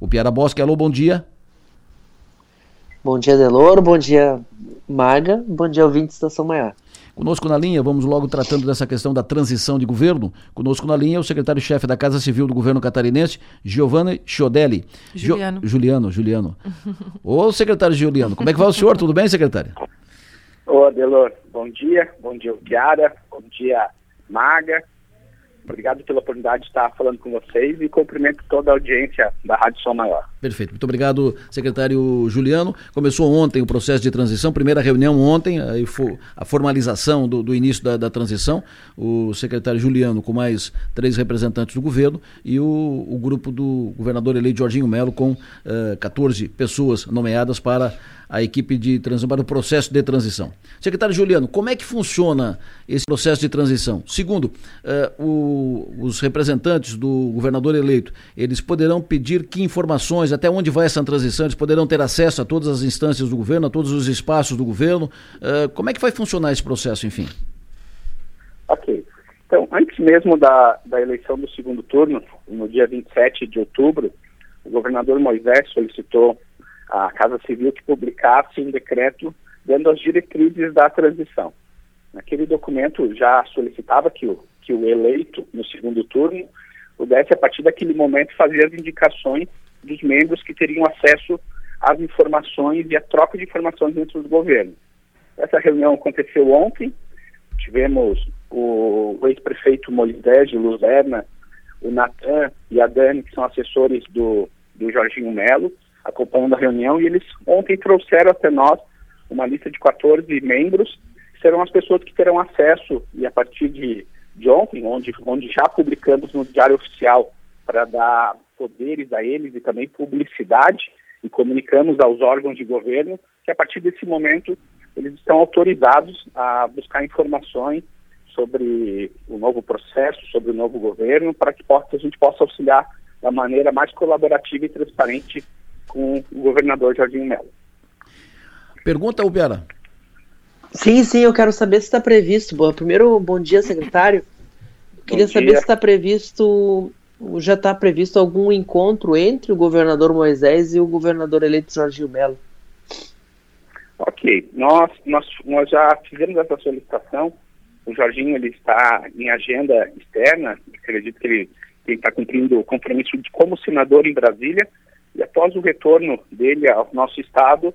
o Piara Bosque. Alô, bom dia. Bom dia, Deloro. Bom dia, Maga. Bom dia, ouvintes da São Maior. Conosco na linha, vamos logo tratando dessa questão da transição de governo. Conosco na linha, o secretário-chefe da Casa Civil do governo catarinense, Giovanni Chiodelli. Juliano. Jo... Juliano, Juliano. Ô, secretário Juliano, como é que vai o senhor? Tudo bem, secretário? Ô, Adelor, bom dia. Bom dia, Piara. Bom dia, Maga. Obrigado pela oportunidade de estar falando com vocês e cumprimento toda a audiência da Rádio Som Maior. Perfeito. Muito obrigado, secretário Juliano. Começou ontem o processo de transição, primeira reunião ontem, aí foi a formalização do, do início da, da, transição. O secretário Juliano com mais três representantes do governo e o, o grupo do governador eleito Jorginho Melo com uh, eh, 14 pessoas nomeadas para a equipe de transição, para o processo de transição. Secretário Juliano, como é que funciona esse processo de transição? Segundo, uh, o, os representantes do governador eleito, eles poderão pedir que informações, até onde vai essa transição, eles poderão ter acesso a todas as instâncias do governo, a todos os espaços do governo. Uh, como é que vai funcionar esse processo, enfim? Ok. Então, antes mesmo da, da eleição do segundo turno, no dia 27 de outubro, o governador Moisés solicitou a Casa Civil que publicasse um decreto dando as diretrizes da transição. Naquele documento já solicitava que o, que o eleito no segundo turno pudesse, a partir daquele momento, fazer as indicações dos membros que teriam acesso às informações e à troca de informações dentro do governo. Essa reunião aconteceu ontem, tivemos o, o ex-prefeito Moisés de Luzerna, o Natan e a Dani, que são assessores do, do Jorginho Melo, acompanhando a reunião e eles ontem trouxeram até nós uma lista de 14 membros, que serão as pessoas que terão acesso, e a partir de, de ontem, onde, onde já publicamos no Diário Oficial para dar poderes a eles e também publicidade, e comunicamos aos órgãos de governo que a partir desse momento eles estão autorizados a buscar informações sobre o novo processo, sobre o novo governo, para que a gente possa auxiliar da maneira mais colaborativa e transparente com o governador Jardim Melo. Pergunta, Ubiara. Sim, sim, eu quero saber se está previsto. Bom, primeiro, bom dia, secretário. Queria dia. saber se está previsto, já está previsto algum encontro entre o governador Moisés e o governador eleito Jorginho Melo. Ok, nós, nós, nós já fizemos essa solicitação. O Jorginho ele está em agenda externa, acredito que ele, ele está cumprindo o compromisso de, como senador em Brasília, e após o retorno dele ao nosso estado,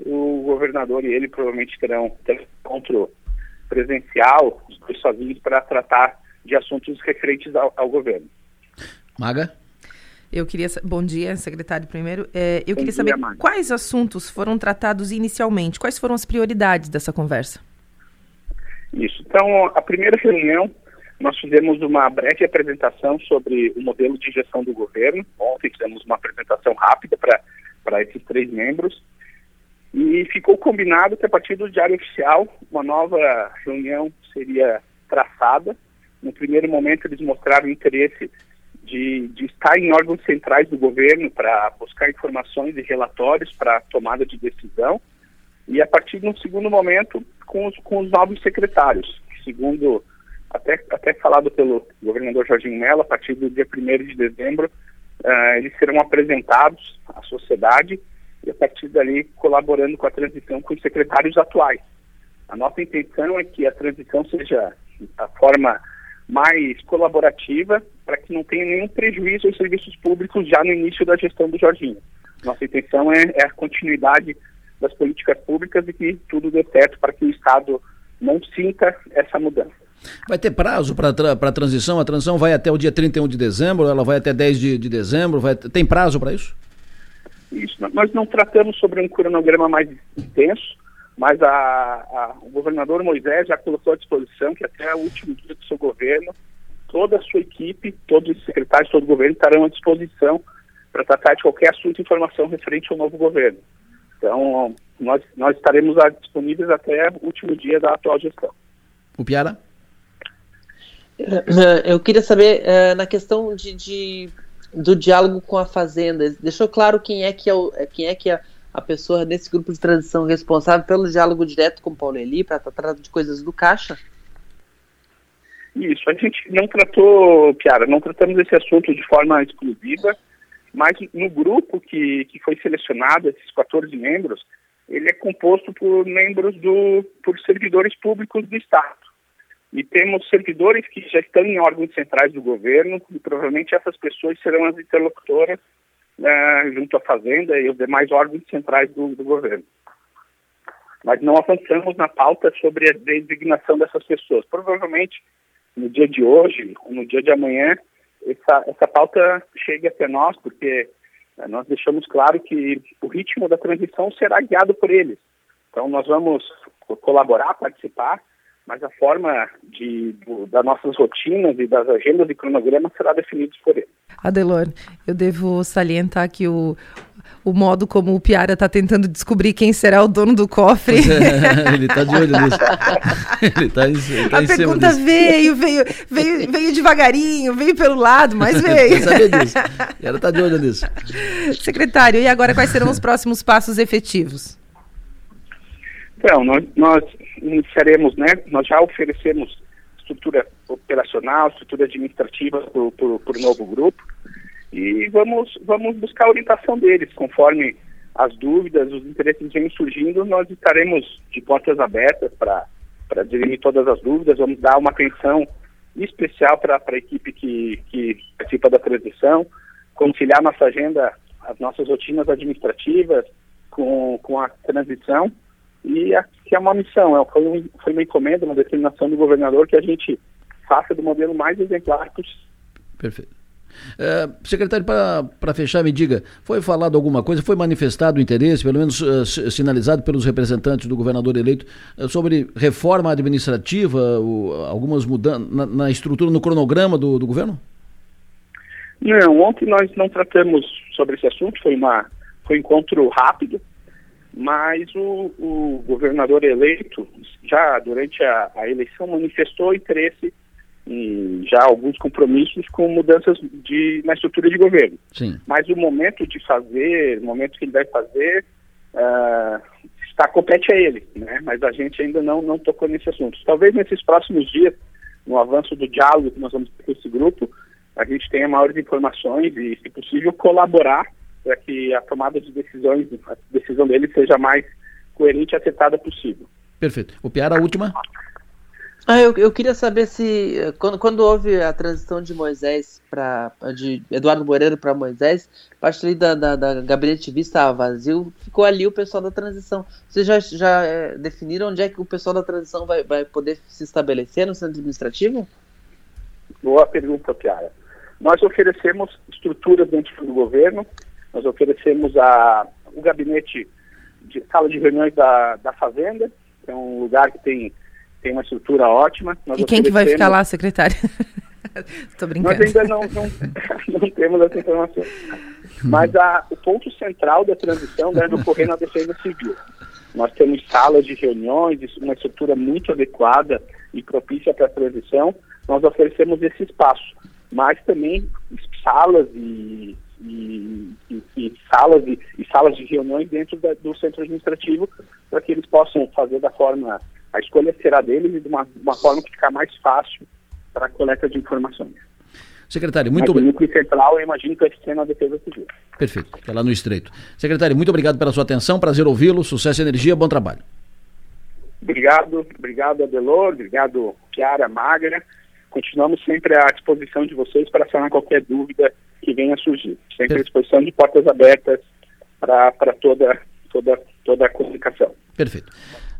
o governador e ele provavelmente terão, um encontro presencial, os dois sozinhos, para tratar de assuntos referentes ao, ao, governo. Maga? Eu queria. Bom dia, secretário, primeiro. É, eu Bom queria dia, saber Maga. quais assuntos foram tratados inicialmente, quais foram as prioridades dessa conversa? Isso. Então, a primeira reunião nós fizemos uma breve apresentação sobre o modelo de gestão do governo. Ontem fizemos uma apresentação rápida para esses três membros. E ficou combinado que a partir do Diário Oficial, uma nova reunião seria traçada. No primeiro momento, eles mostraram interesse de, de estar em órgãos centrais do governo para buscar informações e relatórios para tomada de decisão. E a partir de um segundo momento, com os, com os novos secretários, segundo até, até falado pelo governador Jorginho Mello, a partir do dia 1 de dezembro, uh, eles serão apresentados à sociedade e a partir dali colaborando com a transição com os secretários atuais. A nossa intenção é que a transição seja a forma mais colaborativa para que não tenha nenhum prejuízo aos serviços públicos já no início da gestão do Jorginho. Nossa intenção é, é a continuidade das políticas públicas e que tudo dê certo para que o Estado não sinta essa mudança. Vai ter prazo para a transição? A transição vai até o dia 31 de dezembro, ela vai até 10 de, de dezembro? Vai, tem prazo para isso? Isso. Nós não tratamos sobre um cronograma mais intenso, mas a, a, o governador Moisés já colocou à disposição que até o último dia do seu governo, toda a sua equipe, todos os secretários, todo o governo estarão à disposição para tratar de qualquer assunto e informação referente ao novo governo. Então, nós, nós estaremos disponíveis até o último dia da atual gestão. O Piara? Eh, eu queria saber, uh, na questão de, de, do diálogo com a Fazenda, deixou claro quem é que é, o, eh, quem é, que é a pessoa desse grupo de transição responsável pelo diálogo direto com o Paulo Eli para tratar de coisas do Caixa? Isso, a gente não tratou, Piara, não tratamos esse assunto de forma exclusiva Mas no grupo que, que foi selecionado, esses 14 membros, ele é composto por membros do, por servidores públicos do Estado. E temos servidores que já estão em órgãos centrais do governo, e provavelmente essas pessoas serão as interlocutoras né, junto à Fazenda e os demais órgãos centrais do, do governo. Mas não avançamos na pauta sobre a designação dessas pessoas. Provavelmente, no dia de hoje, ou no dia de amanhã, essa, essa pauta chegue até nós, porque né, nós deixamos claro que o ritmo da transição será guiado por eles. Então, nós vamos colaborar, participar, mas a forma de, do, das nossas rotinas e das agendas e cronogramas será definida por eles. Adelor, eu devo salientar que o, o modo como o Piara está tentando descobrir quem será o dono do cofre. É, ele está de olho nisso. ele está em, tá A pergunta veio, veio, veio, veio devagarinho, veio pelo lado, mas veio. sabia disso. Ela está de olho nisso. Secretário, e agora quais serão os próximos passos efetivos? Então, nós, nós iniciaremos, né, nós já oferecemos estrutura operacional, estrutura administrativa para o novo grupo. E vamos, vamos buscar a orientação deles, conforme as dúvidas, os interesses vêm surgindo, nós estaremos de portas abertas para dirimir todas as dúvidas, vamos dar uma atenção especial para a equipe que, que participa da transição, conciliar nossa agenda, as nossas rotinas administrativas com, com a transição e que é uma missão, é, foi, um, foi uma encomenda, uma determinação do governador que a gente faça do modelo mais exemplar possível. Perfeito. Uh, secretário, para fechar, me diga, foi falado alguma coisa, foi manifestado interesse, pelo menos uh, sinalizado pelos representantes do governador eleito, uh, sobre reforma administrativa, algumas mudanças na, na, estrutura, no cronograma do, do, governo? Não, ontem nós não tratamos sobre esse assunto, foi, uma, foi um encontro rápido, mas o, o governador eleito, já durante a, a, eleição, manifestou interesse em já alguns compromissos com mudanças de, na estrutura de governo. Sim. Mas o momento de fazer, o momento que ele vai fazer, uh, está compete a ele, né? mas a gente ainda não, não tocou nesse assunto. Talvez nesses próximos dias, no avanço do diálogo que nós vamos ter com esse grupo, a gente tenha maiores informações e, se possível, colaborar para que a tomada de decisões, a decisão dele seja mais coerente e acertada possível. Perfeito. O Piara, a última. Ah, eu, eu queria saber se quando, quando houve a transição de Moisés para de Eduardo Moreira para Moisés, parte ali da, da, da gabinete vista estava vazio, ficou ali o pessoal da transição. Vocês já, já é, definiram onde é que o pessoal da transição vai, vai poder se estabelecer no centro administrativo? Boa pergunta, Piara. Nós oferecemos estruturas dentro do governo nós oferecemos a, o gabinete de sala de reuniões da, da Fazenda, que é um lugar que tem, tem uma estrutura ótima. Nós e quem que vai ficar lá, secretário? Estou brincando. Nós ainda não, não, não temos essa informação. Mas a, o ponto central da transição deve ocorrer na defesa civil. Nós temos salas de reuniões, uma estrutura muito adequada e propícia para a transição. Nós oferecemos esse espaço, mas também salas e e, e, e salas e, e, salas de reuniões dentro da, do centro administrativo para que eles possam fazer da forma a escolha será deles e de uma, uma forma que ficar mais fácil para a coleta de informações. Secretário, muito obrigado. Núcleo central, eu imagino que vai ser na Defesa Civil. Perfeito, é lá no Estreito. Secretário, muito obrigado pela sua atenção, prazer ouvi-lo, sucesso e energia, bom trabalho. Obrigado, obrigado Adelor, obrigado Chiara, Magra. Continuamos sempre à disposição de vocês para sanar qualquer dúvida que venha a surgir. Sempre à disposição de portas abertas para toda, toda, toda a comunicação. Perfeito.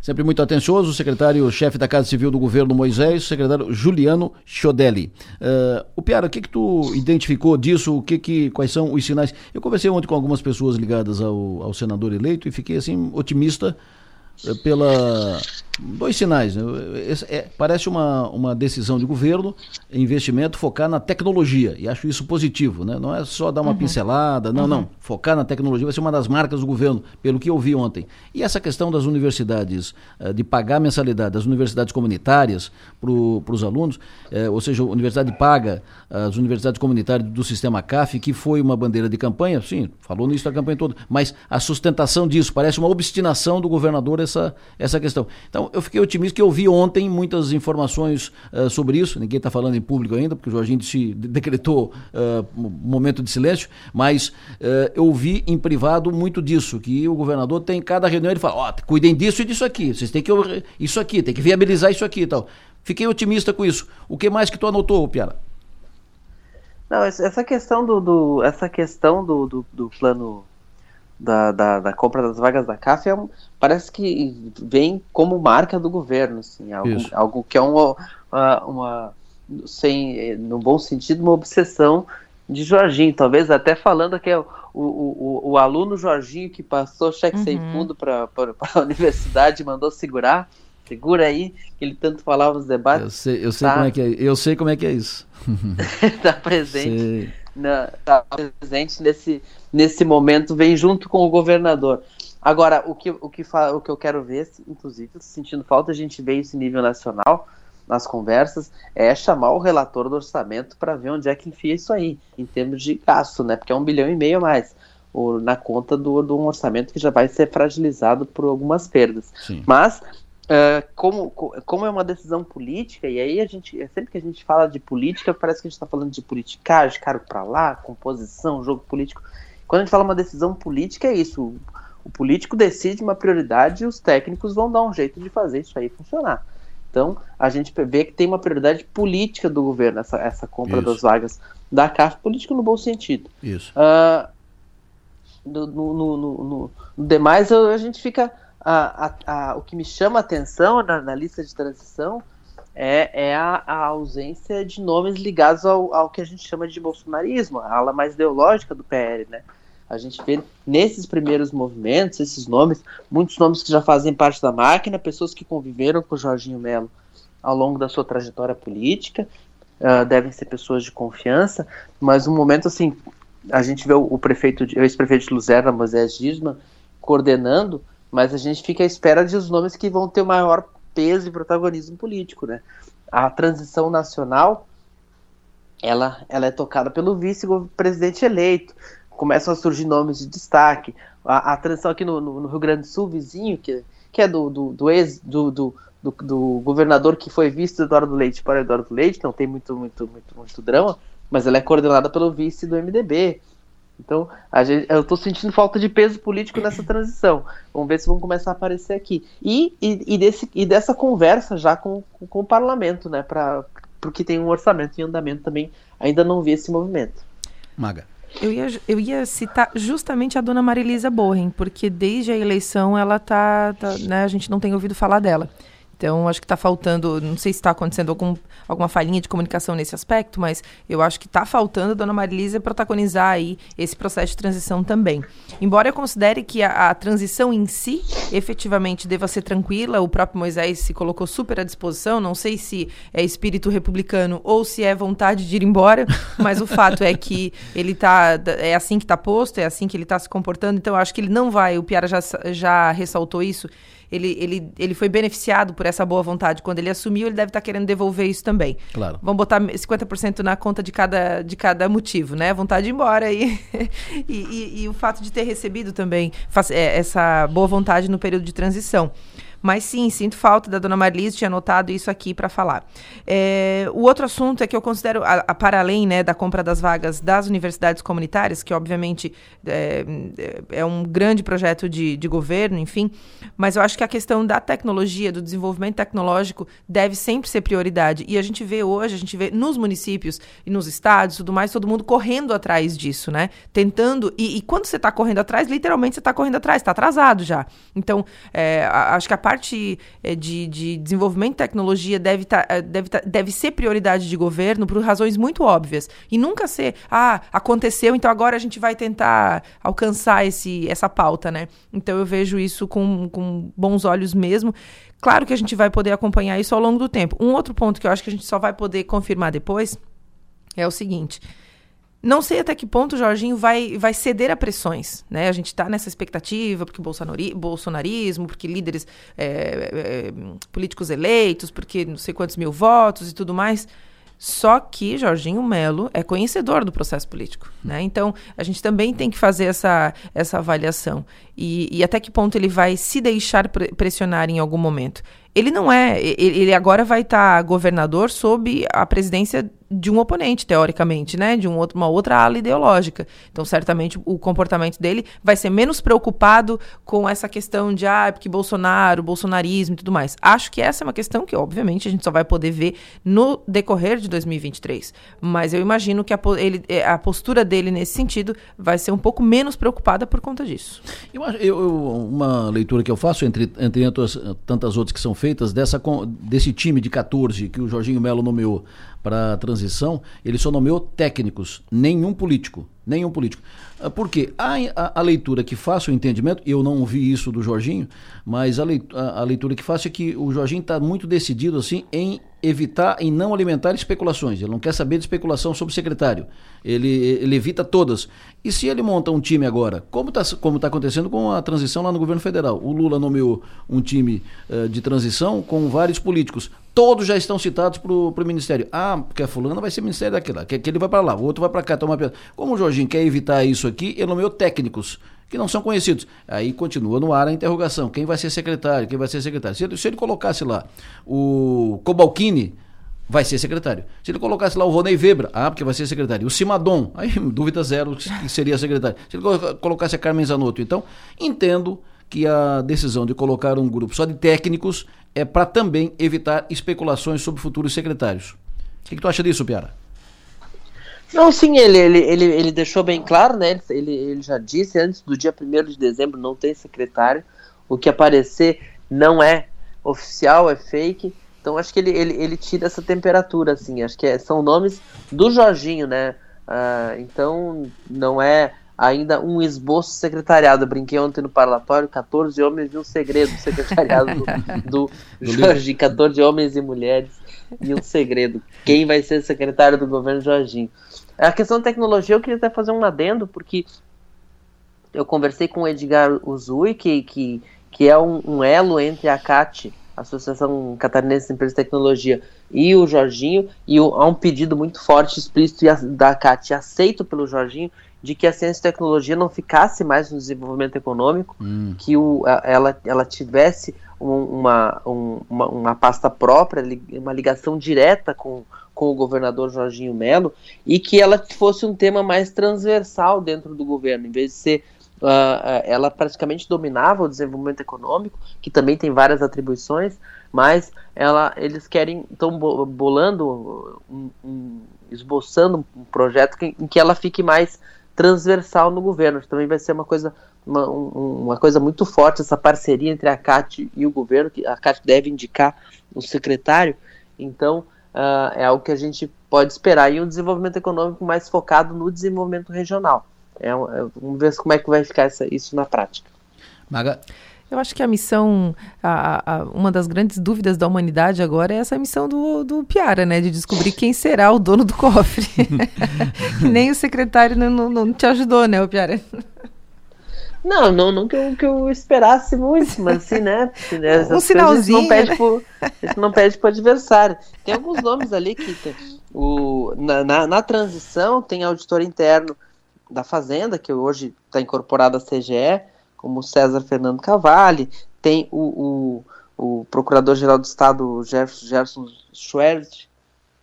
Sempre muito atencioso, o secretário-chefe da Casa Civil do Governo Moisés, o secretário Juliano Chodelli. Uh, o Piara, o que que tu identificou disso? O que que, quais são os sinais? Eu conversei ontem com algumas pessoas ligadas ao, ao senador eleito e fiquei assim otimista pela dois sinais. Né? É, parece uma, uma decisão de governo, investimento, focar na tecnologia. E acho isso positivo. Né? Não é só dar uma uhum. pincelada, não, uhum. não. Focar na tecnologia vai ser uma das marcas do governo, pelo que eu vi ontem. E essa questão das universidades, eh, de pagar mensalidade das universidades comunitárias para os alunos, eh, ou seja, a universidade paga as universidades comunitárias do sistema CAF, que foi uma bandeira de campanha, sim, falou nisso a campanha toda, mas a sustentação disso parece uma obstinação do governador essa, essa questão. Então, eu fiquei otimista que eu vi ontem muitas informações uh, sobre isso. Ninguém está falando em público ainda, porque o Jorginho se decretou uh, momento de silêncio, mas uh, eu vi em privado muito disso, que o governador tem cada reunião ele fala, ó, oh, cuidem disso e disso aqui, vocês têm que isso aqui, tem que viabilizar isso aqui e tal. Fiquei otimista com isso. O que mais que tu anotou, Piara? Não, essa questão do, do essa questão do, do, do plano da, da, da, compra das vagas da CAF é, parece que vem como marca do governo, assim, algo, algo que é uma, uma, sem, no bom sentido, uma obsessão de Jorginho, talvez até falando que é o, o, o, o aluno Jorginho que passou cheque uhum. sem fundo para a universidade mandou segurar, segura aí, que ele tanto falava nos debates. Eu sei, eu sei, tá? como, é que é, eu sei como é que é isso. Está presente, na, tá presente nesse, nesse momento, vem junto com o governador. Agora, o que, o que, o que eu quero ver, inclusive, sentindo falta, a gente vê esse nível nacional nas conversas, é chamar o relator do orçamento para ver onde é que enfia isso aí, em termos de gasto, né? Porque é um bilhão e meio a mais ou, na conta do, do um orçamento que já vai ser fragilizado por algumas perdas. Sim. Mas Uh, como, como é uma decisão política, e aí a gente, é sempre que a gente fala de política, parece que a gente está falando de politicagem, caro para lá, composição, jogo político. Quando a gente fala uma decisão política, é isso. O, o, político decide uma prioridade e os técnicos vão dar um jeito de fazer isso aí funcionar. Então, a gente vê que tem uma prioridade política do governo, essa, essa compra isso. das vagas da CAF, político no bom sentido. Isso. Uh, no, no, no, no, demais, a gente fica a, a, a, o que me chama a atenção na, na lista de transição é, é a, ausência de nomes ligados ao, ao, que a gente chama de bolsonarismo, a ala mais ideológica do PL, né? A gente vê nesses primeiros movimentos, esses nomes, muitos nomes que já fazem parte da máquina, pessoas que conviveram com o Jorginho Melo ao longo da sua trajetória política, uh, devem ser pessoas de confiança, mas um momento assim, a gente vê o, o prefeito, o ex-prefeito de Luzerna, Moisés Gisman, coordenando mas a gente fica à espera de os nomes que vão ter o maior peso e protagonismo político, né? A transição nacional, ela, ela é tocada pelo vice-presidente eleito, começam a surgir nomes de destaque. A, a transição aqui no, no, no, Rio Grande do Sul, vizinho, que, que é do, do, do ex, do, do, do, do governador que foi vice do Eduardo Leite para Eduardo Leite, não tem muito, muito, muito, muito drama, mas ela é coordenada pelo vice do MDB. Então, gente, eu estou sentindo falta de peso político nessa transição. Vamos ver se vão começar a aparecer aqui. E, e, e, desse, e dessa conversa já com, com, com o parlamento, né? Pra, porque tem um orçamento em andamento também. Ainda não vi esse movimento. Maga. Eu ia, eu ia citar justamente a dona Marilisa Borren, porque desde a eleição ela tá, tá né, a gente não tem ouvido falar dela. Então, acho que está faltando, não sei se está acontecendo algum, alguma falhinha de comunicação nesse aspecto, mas eu acho que está faltando a dona Marilisa protagonizar aí esse processo de transição também. Embora eu considere que a, a, transição em si efetivamente deva ser tranquila, o próprio Moisés se colocou super à disposição, não sei se é espírito republicano ou se é vontade de ir embora, mas o fato é que ele tá, é assim que está posto, é assim que ele está se comportando, então eu acho que ele não vai, o Piara já, já ressaltou isso, ele, ele, ele foi beneficiado por essa boa vontade. Quando ele assumiu, ele deve estar tá querendo devolver isso também. Claro. Vamos botar 50% na conta de cada, de cada motivo, né? Vontade de ir embora e, e, e, e o fato de ter recebido também é, essa boa vontade no período de transição. Mas sim, sinto falta da dona Marlise, tinha anotado isso aqui para falar. É, o outro assunto é que eu considero, a, a, para além né, da compra das vagas das universidades comunitárias, que obviamente é, é um grande projeto de, de governo, enfim, mas eu acho que a questão da tecnologia, do desenvolvimento tecnológico, deve sempre ser prioridade. E a gente vê hoje, a gente vê nos municípios e nos estados tudo mais, todo mundo correndo atrás disso, né? Tentando. E, e quando você está correndo atrás, literalmente você está correndo atrás, está atrasado já. Então, é, acho que a parte é, de, de desenvolvimento de tecnologia deve, tá, é, deve, tá, deve ser prioridade de governo por razões muito óbvias. E nunca ser, ah, aconteceu, então agora a gente vai tentar alcançar esse, essa pauta, né? Então eu vejo isso com, com bons olhos mesmo. Claro que a gente vai poder acompanhar isso ao longo do tempo. Um outro ponto que eu acho que a gente só vai poder confirmar depois é o seguinte. Não sei até que ponto o Jorginho vai, vai ceder a pressões. Né? A gente está nessa expectativa, porque bolsonari, bolsonarismo, porque líderes é, é, políticos eleitos, porque não sei quantos mil votos e tudo mais. Só que Jorginho Melo é conhecedor do processo político. Né? Então, a gente também tem que fazer essa, essa avaliação. E, e até que ponto ele vai se deixar pressionar em algum momento. Ele não é. Ele agora vai estar tá governador sob a presidência de um oponente, teoricamente, né? De um outro, uma outra ala ideológica. Então, certamente, o comportamento dele vai ser menos preocupado com essa questão de, ah, porque Bolsonaro, bolsonarismo e tudo mais. Acho que essa é uma questão que, obviamente, a gente só vai poder ver no decorrer de 2023. Mas eu imagino que a, ele, é, a postura dele nesse sentido vai ser um pouco menos preocupada por conta disso. Eu, eu, uma leitura que eu faço, entre, entre tantas outras que são feitas, dessa, desse time de 14 que o Jorginho Melo nomeou para a transição, ele só nomeou técnicos, nenhum político. Nenhum político. Ah, porque a, a, a, leitura que faço, o entendimento, eu não ouvi isso do Jorginho, mas a leitura, a, a leitura que faço é que o Jorginho está muito decidido assim em evitar, em não alimentar especulações. Ele não quer saber de especulação sobre o secretário. Ele, ele evita todas. E se ele monta um time agora, como está como tá acontecendo com a transição lá no governo federal? O Lula nomeou um time uh, de transição com vários políticos. Todos já estão citados para o Ministério. Ah, porque a fulana vai ser Ministério daquela, que, que ele vai para lá, o outro vai para cá, toma Como o Jorginho quer evitar isso aqui, ele nomeou técnicos que não são conhecidos. Aí continua no ar a interrogação: quem vai ser secretário? Quem vai ser secretário? Se ele, se ele colocasse lá o Cobalcini, vai ser secretário. Se ele colocasse lá o Ronei Weber, ah, porque vai ser secretário. O Simadon, aí dúvida zero que seria secretário. Se ele colocasse a Carmen Zanotto, então, entendo que a decisão de colocar um grupo só de técnicos é para também evitar especulações sobre futuros secretários. O que, que tu acha disso, Piara? Não, sim, ele, ele, ele, ele deixou bem claro, né? Ele, ele já disse antes do dia 1 de dezembro não tem secretário. O que aparecer não é oficial, é fake. Então acho que ele, ele, ele tira essa temperatura, assim. Acho que é, são nomes do Jorginho, né? Uh, então não é ainda um esboço secretariado. Eu brinquei ontem no parlatório, 14 homens e um segredo secretariado do, do, do Jorginho, 14 homens e mulheres e um segredo. Quem vai ser secretário do governo Jorginho? A questão da tecnologia, eu queria até fazer um adendo, porque eu conversei com o Edgar Uzui, que, que, que é um, um elo entre a CAT, Associação Catarinense de Empresas de Tecnologia, e o Jorginho, e o, há um pedido muito forte, explícito da CAT, aceito pelo Jorginho, de que a ciência e tecnologia não ficasse mais no desenvolvimento econômico, hum. que o, ela, ela tivesse uma, um, uma, uma pasta própria, uma ligação direta com, com o governador Jorginho Melo, e que ela fosse um tema mais transversal dentro do governo, em vez de ser. Uh, ela praticamente dominava o desenvolvimento econômico, que também tem várias atribuições, mas ela, eles querem, estão bolando, um, um, esboçando um projeto que, em que ela fique mais transversal no governo. Também vai ser uma coisa, uma, uma coisa muito forte essa parceria entre a CAT e o governo, que a CAT deve indicar o secretário. Então, uh, é algo que a gente pode esperar. E um desenvolvimento econômico mais focado no desenvolvimento regional. É, é, vamos ver como é que vai ficar essa, isso na prática. Maga. Eu acho que a missão, a, a, uma das grandes dúvidas da humanidade agora é essa missão do, do Piara, né? De descobrir quem será o dono do cofre. Nem o secretário não, não, não, te ajudou, né, o Piara? Não, não, não que eu, que eu esperasse muito, mas assim, né? um sinalzinho. Não pede, né? pro, não pede pro adversário. Tem alguns nomes ali que tem, o, na, na, na transição tem auditor interno da Fazenda, que hoje está incorporado à CGE, como César Fernando Cavalli, tem o, o, o Procurador-Geral do Estado, Jefferson, Jefferson Schwert,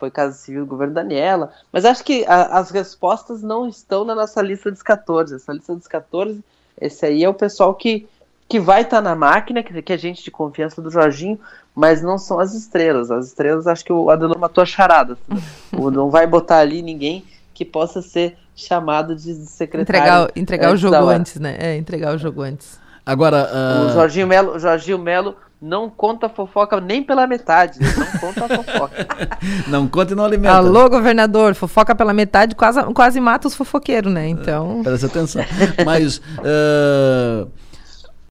foi Casa Civil do governo Daniela, mas acho que a, as respostas não estão na nossa lista dos 14. Essa lista dos 14, esse aí é o pessoal que, que vai estar tá na máquina, que, que é gente de confiança do Jorginho, mas não são as estrelas. As estrelas, acho que o Adelon matou a charada. não vai botar ali ninguém que possa ser chamado de secretário. Entregar, entregar o jogo antes, né? É, entregar o jogo antes. Agora. Uh... O Jorginho Melo, Jorginho Melo não conta fofoca nem pela metade. Não conta fofoca. não conta e não alimenta. Alô, governador, fofoca pela metade quase, quase mata os fofoqueiros, né? Então. Presta atenção. Mas. Uh